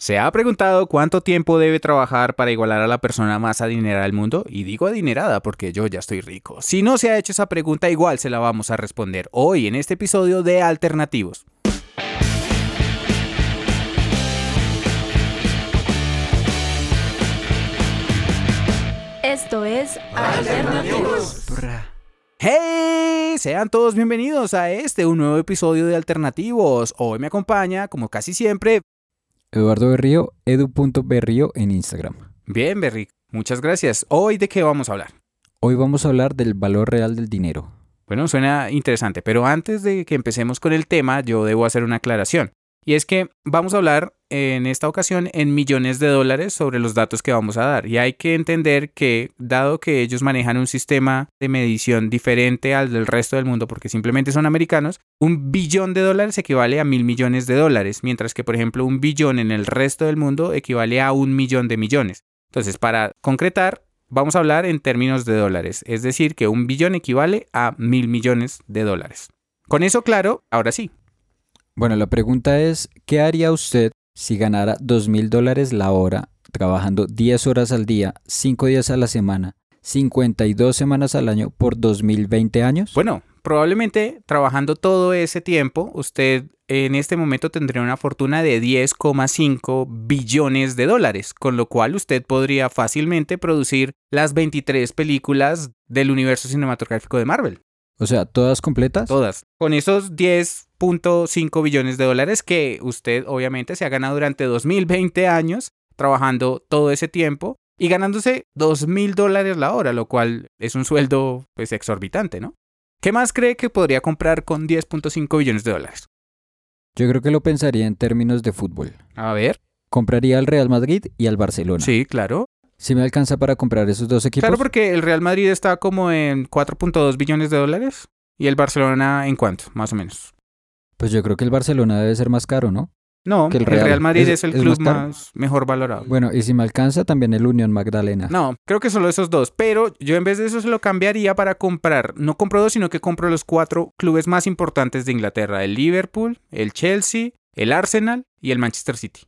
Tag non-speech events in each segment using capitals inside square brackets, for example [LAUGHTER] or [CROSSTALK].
¿Se ha preguntado cuánto tiempo debe trabajar para igualar a la persona más adinerada del mundo? Y digo adinerada porque yo ya estoy rico. Si no se ha hecho esa pregunta, igual se la vamos a responder hoy en este episodio de Alternativos. Esto es Alternativos. ¡Hey! Sean todos bienvenidos a este, un nuevo episodio de Alternativos. Hoy me acompaña, como casi siempre, Eduardo Berrío, edu.berrío en Instagram. Bien, Berry, muchas gracias. Hoy de qué vamos a hablar. Hoy vamos a hablar del valor real del dinero. Bueno, suena interesante, pero antes de que empecemos con el tema, yo debo hacer una aclaración. Y es que vamos a hablar en esta ocasión en millones de dólares sobre los datos que vamos a dar. Y hay que entender que, dado que ellos manejan un sistema de medición diferente al del resto del mundo, porque simplemente son americanos, un billón de dólares equivale a mil millones de dólares, mientras que, por ejemplo, un billón en el resto del mundo equivale a un millón de millones. Entonces, para concretar, vamos a hablar en términos de dólares, es decir, que un billón equivale a mil millones de dólares. Con eso claro, ahora sí, Bueno, la pregunta es, ¿qué haría usted si ganara dos mil dólares la hora trabajando 10 horas al día, 5 días a la semana, 52 semanas al año por 2020 años? Bueno, probablemente trabajando todo ese tiempo, usted en este momento tendría una fortuna de 10,5 billones de dólares, con lo cual usted podría fácilmente producir las 23 películas del universo cinematográfico de Marvel. O sea, ¿todas completas? Todas. Con esos 10.5 billones de dólares que usted obviamente se ha ganado durante 2020 años trabajando todo ese tiempo y ganándose 2 mil dólares la hora, lo cual es un sueldo pues exorbitante, ¿no? ¿Qué más cree que podría comprar con 10.5 billones de dólares? Yo creo que lo pensaría en términos de fútbol. A ver. Compraría al Real Madrid y al Barcelona. Sí, claro. ¿Sí me alcanza para comprar esos dos equipos? Claro, porque el Real Madrid está como en 4.2 billones de dólares y el Barcelona en cuánto, más o menos. Pues yo creo que el Barcelona debe ser más caro, ¿no? No, Que el el Real. Madrid es, ¿Es- el es club más mejor valorado. Bueno, y si me alcanza también el Unión Magdalena. No, creo que solo esos dos. Pero yo en vez de eso se lo cambiaría para comprar. No compro dos, sino que compro los cuatro clubes más importantes de Inglaterra: el Liverpool, el Chelsea, el Arsenal y el Manchester City.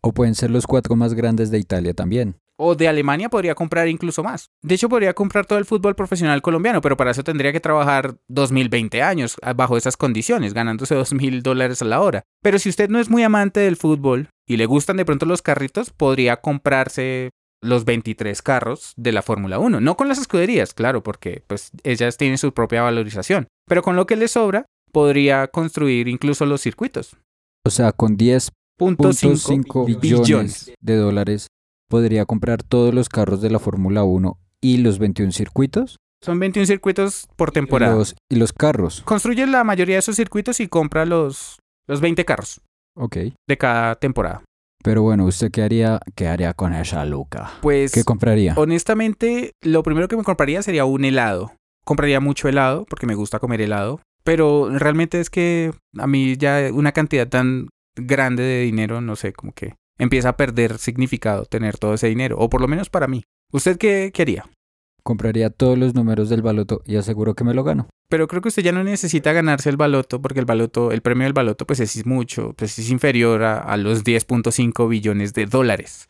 O pueden ser los cuatro más grandes de Italia también. O de Alemania podría comprar incluso más. De hecho, podría comprar todo el fútbol profesional colombiano, pero para eso tendría que trabajar 2020 años ah, bajo esas condiciones, ganándose 2.000 dólares a la hora. Pero si usted no es muy amante del fútbol y le gustan de pronto los carritos, podría comprarse los 23 carros de la Fórmula 1. No con las escuderías, claro, porque pues ellas tienen su propia valorización. Pero con lo que le sobra, podría construir incluso los circuitos. O sea, con 10.5 Punto cinco billones de dólares podría comprar todos los carros de la Fórmula 1 y los 21 circuitos Son 21 circuitos por temporada. y los, y los carros. construye la mayoría de esos circuitos y compra los, los 20 carros Ok. de cada temporada. Pero bueno, ¿usted qué haría, qué haría con esa luca? Pues ¿Qué compraría? honestamente, lo primero que me compraría sería un helado. Compraría mucho helado porque me gusta comer helado. Pero realmente es que a mí ya una cantidad tan grande de dinero, no sé, como que empieza a perder significado tener todo ese dinero. O por lo menos para mí. ¿Usted qué quería? Compraría todos los números del baloto y aseguro que me lo gano. Pero creo que usted ya no necesita ganarse el baloto porque el baloto, el premio del baloto, pues es mucho, pues es inferior a, a los 10.5 billones de dólares.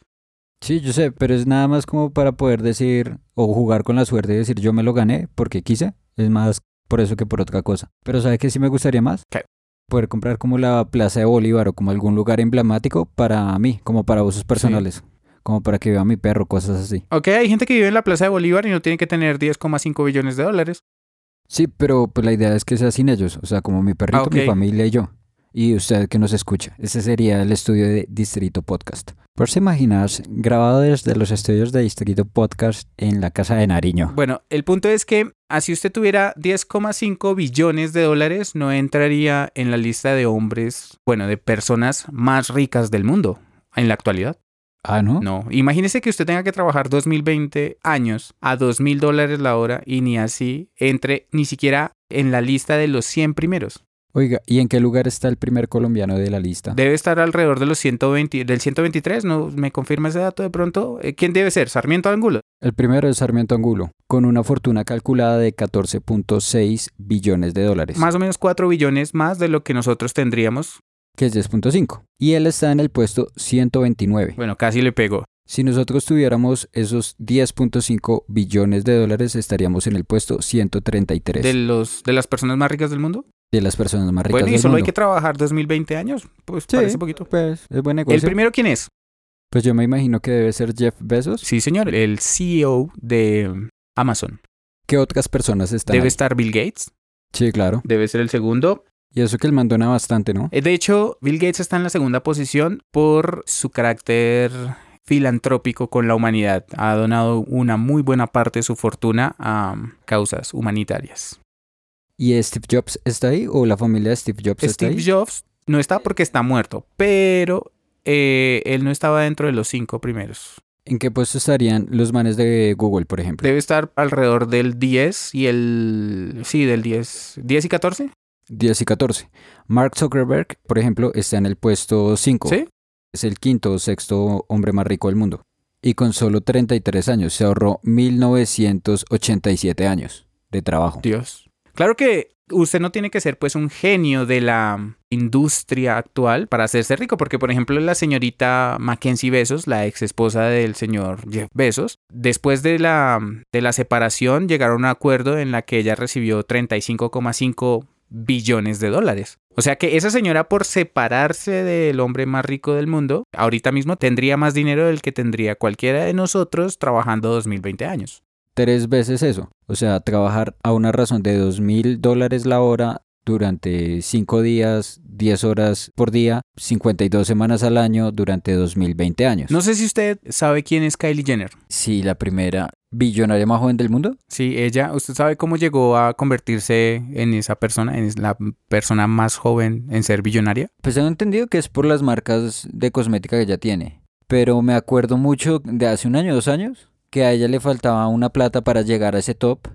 Sí, yo sé, pero es nada más como para poder decir o jugar con la suerte y decir yo me lo gané porque quise. Es más por eso que por otra cosa. Pero ¿sabe qué sí me gustaría más? ¿Qué? Poder comprar como la Plaza de Bolívar o como algún lugar emblemático para mí, como para usos personales. Como para que vea mi perro, cosas así. Ok, hay gente que vive en la Plaza de Bolívar y no tiene que tener 10,5 billones de dólares. Sí, pero pues la idea es que sea sin ellos. O sea, como mi perrito, Ah, mi familia y yo. Y usted que nos escucha. Ese sería el estudio de Distrito Podcast. Por si imaginas, grabado desde los estudios de Distrito Podcast en la casa de Nariño. Bueno, el punto es que así usted tuviera 10,5 billones de dólares, no entraría en la lista de hombres, bueno, de personas más ricas del mundo en la actualidad. Ah, ¿no? No, imagínese que usted tenga que trabajar 2020 años a 2.000 dólares la hora y ni así entre ni siquiera en la lista de los 100 primeros. Oiga, ¿y en qué lugar está el primer colombiano de la lista? Debe estar alrededor de los 120, del 123, ¿no? ¿Me confirma ese dato de pronto? Eh, ¿Quién debe ser? ¿Sarmiento Angulo? El primero es Sarmiento Angulo, con una fortuna calculada de 14.6 billones de dólares. Más o menos 4 billones más de lo que nosotros tendríamos que es 10.5. Y él está en el puesto 129. Bueno, casi le pegó. Si nosotros tuviéramos esos 10.5 billones de dólares, estaríamos en el puesto 133 ¿De, los, ¿De las personas más ricas del mundo? De las personas más ricas Bueno, y solo hay que trabajar 2020 años. Pues Sí. parece poquito. Pues es buen ¿El negocio. primero quién es? Pues yo me imagino que debe ser Jeff Bezos. Sí, señor. El CEO de Amazon. ¿Qué otras personas están? Debe ahí? estar Bill Gates. Sí, claro. Debe ser el segundo. Y eso que él mandona bastante, ¿no? Eh, De hecho, Bill Gates está en la segunda posición por su carácter filantrópico con la humanidad. Ha donado una muy buena parte de su fortuna a causas humanitarias. ¿Y Steve Jobs está ahí o la familia de Steve Jobs está Steve ahí? Jobs no está porque está muerto, pero eh, él no estaba dentro de los cinco primeros. ¿En qué puesto estarían los manes de Google, por ejemplo? Debe estar alrededor del 10 y el... Sí, del 10. ¿10 y 14? 10 y 14. Mark Zuckerberg, por ejemplo, está en el puesto 5. ¿Sí? Es el quinto o sexto hombre más rico del mundo. Y con solo 33 años se ahorró 1987 años de trabajo. Dios. Claro que usted no tiene que ser pues un genio de la industria actual para hacerse rico, porque por ejemplo la señorita Mackenzie Bezos, la ex esposa del señor Jeff Bezos, después de la, de la separación llegaron a un acuerdo en la que ella recibió 35,5 billones de dólares. O sea que esa señora por separarse del hombre más rico del mundo, ahorita mismo tendría más dinero del que tendría cualquiera de nosotros trabajando 2020 años. Tres veces eso. O sea, trabajar a una razón de 2 mil dólares la hora durante 5 días, 10 horas por día, 52 semanas al año durante 2020 años. No sé si usted sabe quién es Kylie Jenner. Sí, la primera billonaria más joven del mundo. Sí, ella, ¿usted sabe cómo llegó a convertirse en esa persona, en la persona más joven en ser billonaria? Pues tengo entendido que es por las marcas de cosmética que ella tiene. Pero me acuerdo mucho de hace un año, dos años, que a ella le faltaba una plata para llegar a ese top.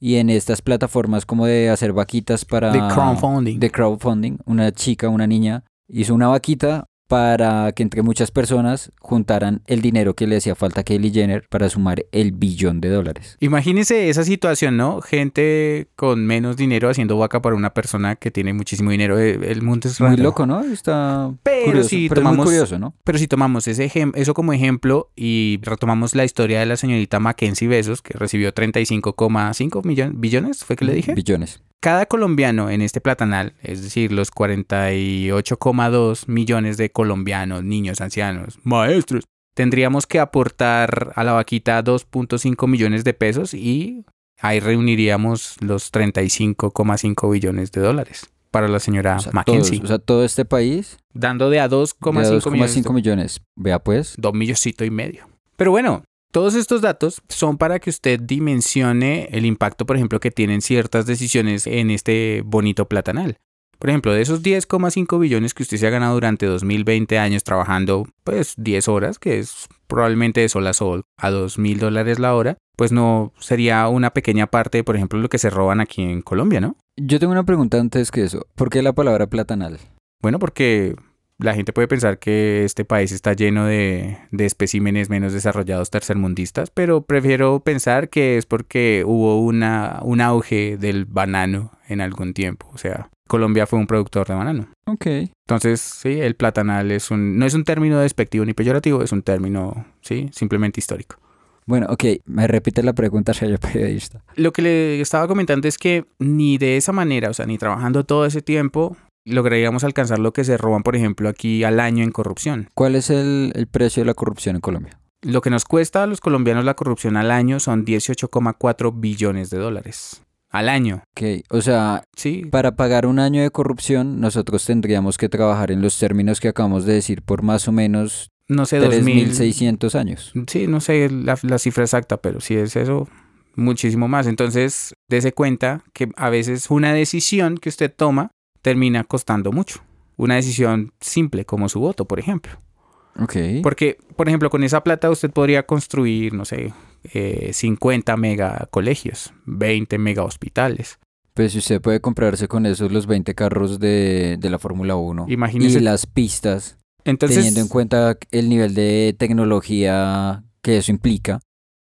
Y en estas plataformas como de hacer vaquitas para... De crowdfunding. De crowdfunding, una chica, una niña, hizo una vaquita para que entre muchas personas juntaran el dinero que le hacía falta a Kylie Jenner para sumar el billón de dólares. Imagínese esa situación, ¿no? Gente con menos dinero haciendo vaca para una persona que tiene muchísimo dinero. Eh, El mundo es Muy raro. loco, ¿no? Está Pero curioso, si pero es muy tomamos- curioso, ¿no? Pero si tomamos ese eso como ejemplo y retomamos la historia de la señorita Mackenzie Bezos, que recibió 35,5 millones, billones, ¿fue que le dije? Billones. Cada colombiano en este platanal, es decir, los 48,2 millones de colombianos, niños, ancianos, maestros, tendríamos que aportar a la vaquita 2.5 millones de pesos y ahí reuniríamos los 35,5 billones de dólares para la señora O sea, Mackenzie. todos, o sea, todo este país dando de a 2,5 de millones. 2,5 millones. Vea pues. dos milloncito y medio. Pero bueno, todos estos datos son para que usted dimensione el impacto, por ejemplo, que tienen ciertas decisiones en este bonito platanal. Por ejemplo, de esos 10,5 billones que usted se ha ganado durante 2020 años trabajando, pues 10 horas, que es probablemente de sol a sol, a 2 mil dólares la hora, pues no sería una pequeña parte, por ejemplo, lo que se roban aquí en Colombia, ¿no? Yo tengo una pregunta antes que eso. ¿Por qué la palabra platanal? Bueno, porque la gente puede pensar que este país está lleno de, de especímenes menos desarrollados tercermundistas, pero prefiero pensar que es porque hubo una, un auge del banano en algún tiempo. O sea, Colombia fue un productor de banano. Ok. Entonces, sí, el platanal es un, no es un término despectivo ni peyorativo, es un término, sí, simplemente histórico. Bueno, ok. Me repite la pregunta, señor periodista. Lo que le estaba comentando es que ni de esa manera, o sea, ni trabajando todo ese tiempo, lograríamos alcanzar lo que se roban, por ejemplo, aquí al año en corrupción. ¿Cuál es el, el precio de la corrupción en Colombia? Lo que nos cuesta a los colombianos la corrupción al año son 18,4 billones de dólares. Al año, Ok. O sea, sí. para pagar un año de corrupción, nosotros tendríamos que trabajar en los términos que acabamos de decir por más o menos No sé, 2000. 3.600 años. Sí, no sé la, la cifra exacta, pero si es eso, muchísimo más. Entonces, dése cuenta que a veces una decisión que usted toma termina costando mucho. Una decisión simple, como su voto, por ejemplo. Ok. Porque, por ejemplo, con esa plata usted podría construir, no sé, eh, 50 mega colegios, 20 mega hospitales. Pues si usted puede comprarse con esos los 20 carros de, de la Fórmula 1 Imagínese. y las pistas, Entonces, teniendo en cuenta el nivel de tecnología que eso implica,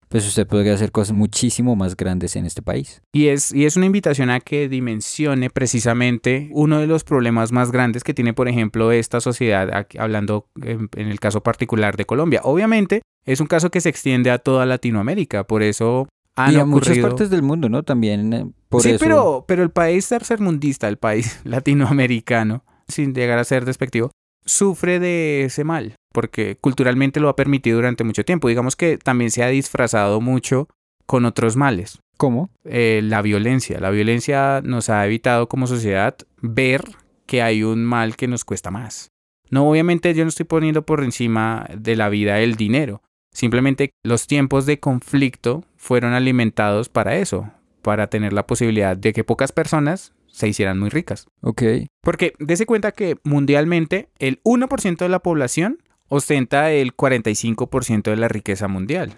pues usted podría hacer cosas muchísimo más grandes en este país. Y es, y es una invitación a que dimensione precisamente uno de los problemas más grandes que tiene, por ejemplo, esta sociedad, hablando en, el caso particular de Colombia. Obviamente, es un caso que se extiende a toda Latinoamérica, por eso han y a muchas partes del mundo, ¿no? También eh, por sí, pero, pero el país tercermundista, el país [LAUGHS] latinoamericano, sin llegar a ser despectivo, sufre de ese mal, porque culturalmente lo ha permitido durante mucho tiempo. Digamos que también se ha disfrazado mucho con otros males. ¿Cómo? Eh, la violencia. La violencia nos ha evitado como sociedad ver que hay un mal que nos cuesta más. No, obviamente yo no estoy poniendo por encima de la vida el dinero. Simplemente los tiempos de conflicto fueron alimentados para eso, para tener la posibilidad de que pocas personas se hicieran muy ricas. Ok. Porque dése cuenta que mundialmente el 1% de la población ostenta el 45% de la riqueza mundial.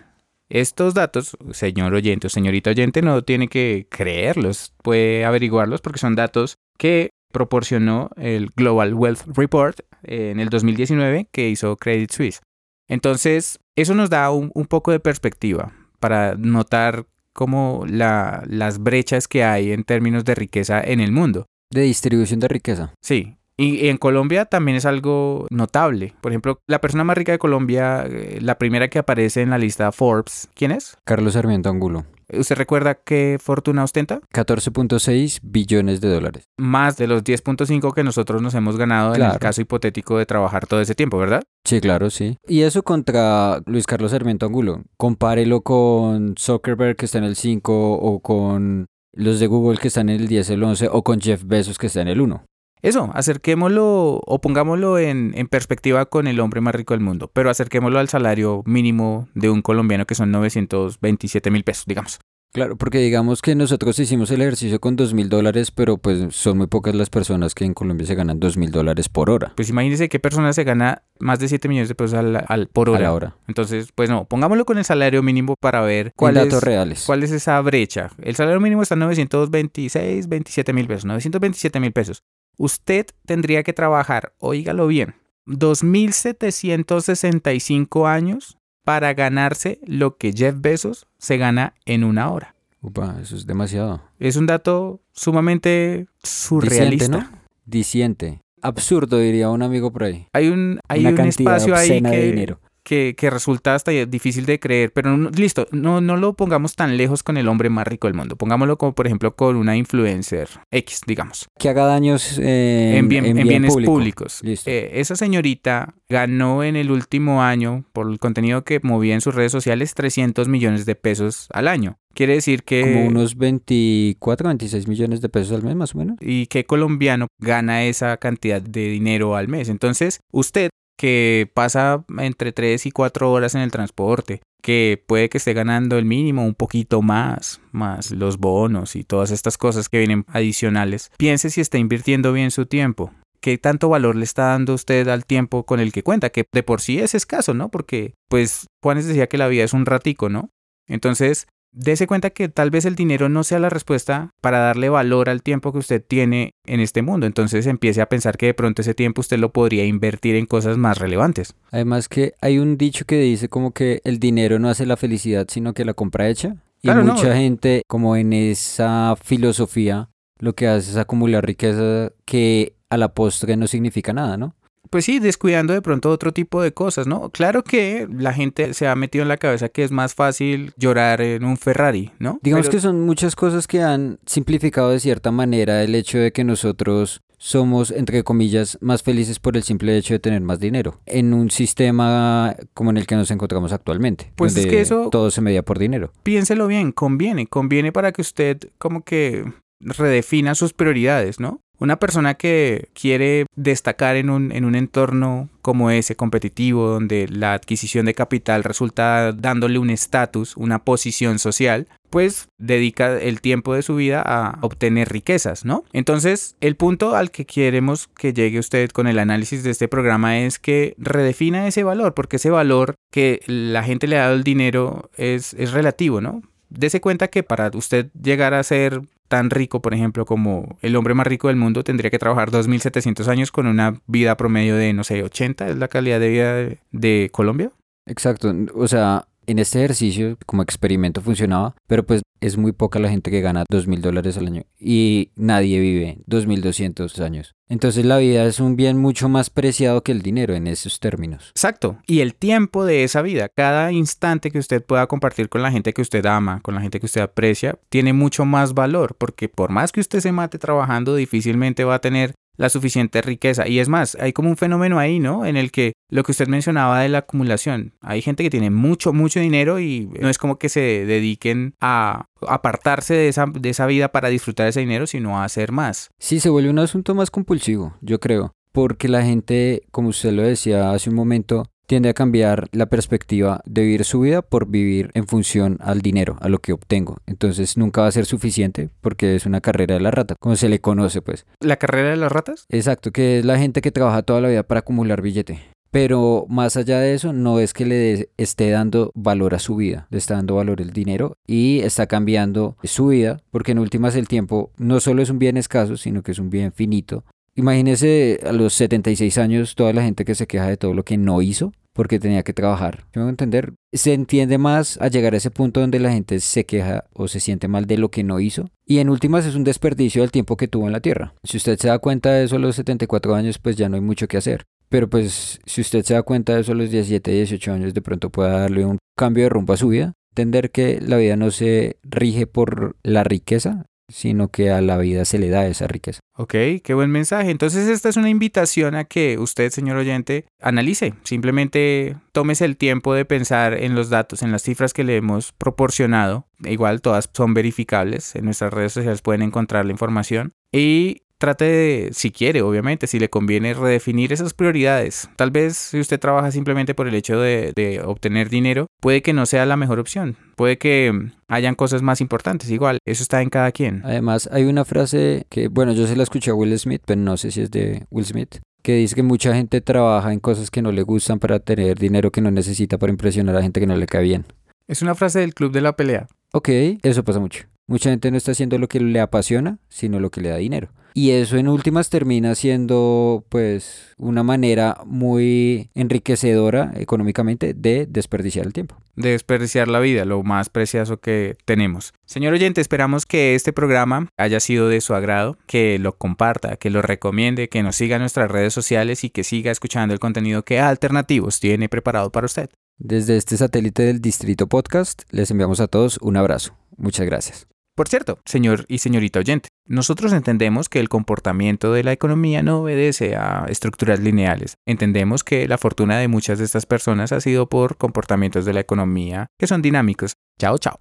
Estos datos, señor oyente o señorita oyente, no tiene que creerlos, puede averiguarlos porque son datos que proporcionó el Global Wealth Report en el 2019 que hizo Credit Suisse. Entonces, eso nos da un, un poco de perspectiva para notar como la, las brechas que hay en términos de riqueza en el mundo. De distribución de riqueza. Sí. Y en Colombia también es algo notable. Por ejemplo, la persona más rica de Colombia, eh, la primera que aparece en la lista Forbes, ¿quién es? Carlos Sarmiento Angulo. ¿Usted recuerda qué fortuna ostenta? 14.6 billones de dólares. Más de los 10.5 que nosotros nos hemos ganado en el caso hipotético de trabajar todo ese tiempo, ¿verdad? Sí, claro, sí. Y eso contra Luis Carlos Sarmiento Angulo. Compárelo con Zuckerberg que está en el 5 o con los de Google que están en el 10, el 11 o con Jeff Bezos que está en el 1 eso, acerquémoslo o pongámoslo en, en, perspectiva con el hombre más rico del mundo, pero acerquémoslo al salario mínimo de un colombiano que son 927 mil pesos, digamos. Claro, porque digamos que nosotros hicimos el ejercicio con dos mil dólares, pero pues son muy pocas las personas que en Colombia se ganan dos mil dólares por hora. Pues imagínese qué persona se gana más de 7 millones de pesos al, por hora. A la hora. Entonces, pues no, pongámoslo con el salario mínimo para ver cuál datos reales. cuál es esa brecha. El salario mínimo está en 926, 27 mil pesos, 927 mil pesos usted tendría que trabajar, oígalo bien, 2.765 años para ganarse lo que Jeff Bezos se gana en una hora. Upa, eso es demasiado. Es un dato sumamente surrealista. Diciente, Absurdo, diría un amigo por ahí. Hay un, hay un espacio ahí que, dinero que, resulta hasta difícil de creer, pero listo, no, no lo pongamos tan lejos con el hombre más rico del mundo. Pongámoslo como, por ejemplo, con una influencer X, digamos. Que haga daños en, bienes públicos. Eh, esa señorita ganó en el último año, por el contenido que movía en sus redes sociales, 300 millones de pesos al año. Quiere decir que... Como unos 24, 26 millones de pesos al mes más o menos. ¿Y qué colombiano gana esa cantidad de dinero al mes? Entonces, usted que pasa entre 3 y 4 horas en el transporte, que puede que esté ganando el mínimo un poquito más, más los bonos y todas estas cosas que vienen adicionales, piense si está invirtiendo bien su tiempo. ¿Qué tanto valor le está dando usted al tiempo con el que cuenta? Que de por sí es escaso, ¿no? Porque, pues, Juanes decía que la vida es un ratico, ¿no? Entonces, Dese cuenta que tal vez el dinero no sea la respuesta para darle valor al tiempo que usted tiene en este mundo. Entonces empiece a pensar que de pronto ese tiempo usted lo podría invertir en cosas más relevantes. Además que hay un dicho que dice como que el dinero no hace la felicidad, sino que la compra hecha. Y mucha gente como en esa filosofía lo que hace es acumular riqueza que a la postre no significa nada, ¿no? Pues sí, descuidando de pronto otro tipo de cosas, ¿no? Claro que la gente se ha metido en la cabeza que es más fácil llorar en un Ferrari, ¿no? Digamos que son muchas cosas que han simplificado de cierta manera el hecho de que nosotros somos, entre comillas, más felices por el simple hecho de tener más dinero en un sistema como en el que nos encontramos actualmente. Pues es que eso... Todo se medía por dinero. Piénselo bien, conviene, conviene para que usted como que redefina sus prioridades, ¿no? Una persona que quiere destacar en un, en un entorno como ese, competitivo, donde la adquisición de capital resulta dándole un estatus, una posición social, pues dedica el tiempo de su vida a obtener riquezas, ¿no? Entonces, el punto al que queremos que llegue usted con el análisis de este programa es que redefina ese valor, porque ese valor que la gente le ha dado el dinero es, es relativo, ¿no? Dese cuenta que para usted llegar a ser tan rico, por ejemplo, como el hombre más rico del mundo, tendría que trabajar 2.700 años con una vida promedio de, no sé, 80, es la calidad de vida de, Colombia. Exacto, o sea, en este ejercicio como experimento funcionaba, pero pues es muy poca la gente que gana dos mil dólares al año y nadie vive dos mil doscientos años. Entonces la vida es un bien mucho más preciado que el dinero en esos términos. Exacto. Y el tiempo de esa vida, cada instante que usted pueda compartir con la gente que usted ama, con la gente que usted aprecia, tiene mucho más valor, porque por más que usted se mate trabajando, difícilmente va a tener la suficiente riqueza. Y es más, hay como un fenómeno ahí, ¿no? En el que lo que usted mencionaba de la acumulación. Hay gente que tiene mucho, mucho dinero y no es como que se dediquen a apartarse de esa, de esa vida para disfrutar ese dinero, sino a hacer más. Sí, se vuelve un asunto más compulsivo, yo creo. Porque la gente, como usted lo decía hace un momento, tiende a cambiar la perspectiva de vivir su vida por vivir en función al dinero, a lo que obtengo. Entonces nunca va a ser suficiente porque es una carrera de la rata, como se le conoce pues. ¿La carrera de las ratas? Exacto, que es la gente que trabaja toda la vida para acumular billete. Pero más allá de eso, no es que le esté dando valor a su vida, le está dando valor el dinero y está cambiando su vida, porque en últimas el tiempo no solo es un bien escaso, sino que es un bien finito. Imagínese a los 76 años toda la gente que se queja de todo lo que no hizo porque tenía que trabajar. ¿Me a entender? Se entiende más a llegar a ese punto donde la gente se queja o se siente mal de lo que no hizo. Y en últimas es un desperdicio del tiempo que tuvo en la Tierra. Si usted se da cuenta de eso a los 74 años, pues ya no hay mucho que hacer. Pero pues si usted se da cuenta de eso a los 17, 18 años, de pronto pueda darle un cambio de rumbo a su vida. Entender que la vida no se rige por la riqueza, sino que a la vida se le da esa riqueza. Ok, qué buen mensaje. Entonces esta es una invitación a que usted, señor oyente, analice. Simplemente tómese el tiempo de pensar en los datos, en las cifras que le hemos proporcionado. Igual todas son verificables. En nuestras redes sociales pueden encontrar la información. Y trate de, si quiere, obviamente, si le conviene redefinir esas prioridades. Tal vez si usted trabaja simplemente por el hecho de, de, obtener dinero, puede que no sea la mejor opción. Puede que hayan cosas más importantes. Igual, eso está en cada quien. Además, hay una frase que, bueno, yo se la escuché a Will Smith, pero no sé si es de Will Smith, que dice que mucha gente trabaja en cosas que no le gustan para tener dinero que no necesita para impresionar a gente que no le cae bien. Es una frase del club de la pelea. Ok, eso pasa mucho. Mucha gente no está haciendo lo que le apasiona, sino lo que le da dinero. Y eso en últimas termina siendo pues una manera muy enriquecedora económicamente de desperdiciar el tiempo. De desperdiciar la vida, lo más precioso que tenemos. Señor oyente, esperamos que este programa haya sido de su agrado, que lo comparta, que lo recomiende, que nos siga en nuestras redes sociales y que siga escuchando el contenido que Alternativos tiene preparado para usted. Desde este satélite del Distrito Podcast, les enviamos a todos un abrazo. Muchas gracias. Por cierto, señor y señorita oyente, nosotros entendemos que el comportamiento de la economía no obedece a estructuras lineales. Entendemos que la fortuna de muchas de estas personas ha sido por comportamientos de la economía que son dinámicos. Chao, chao.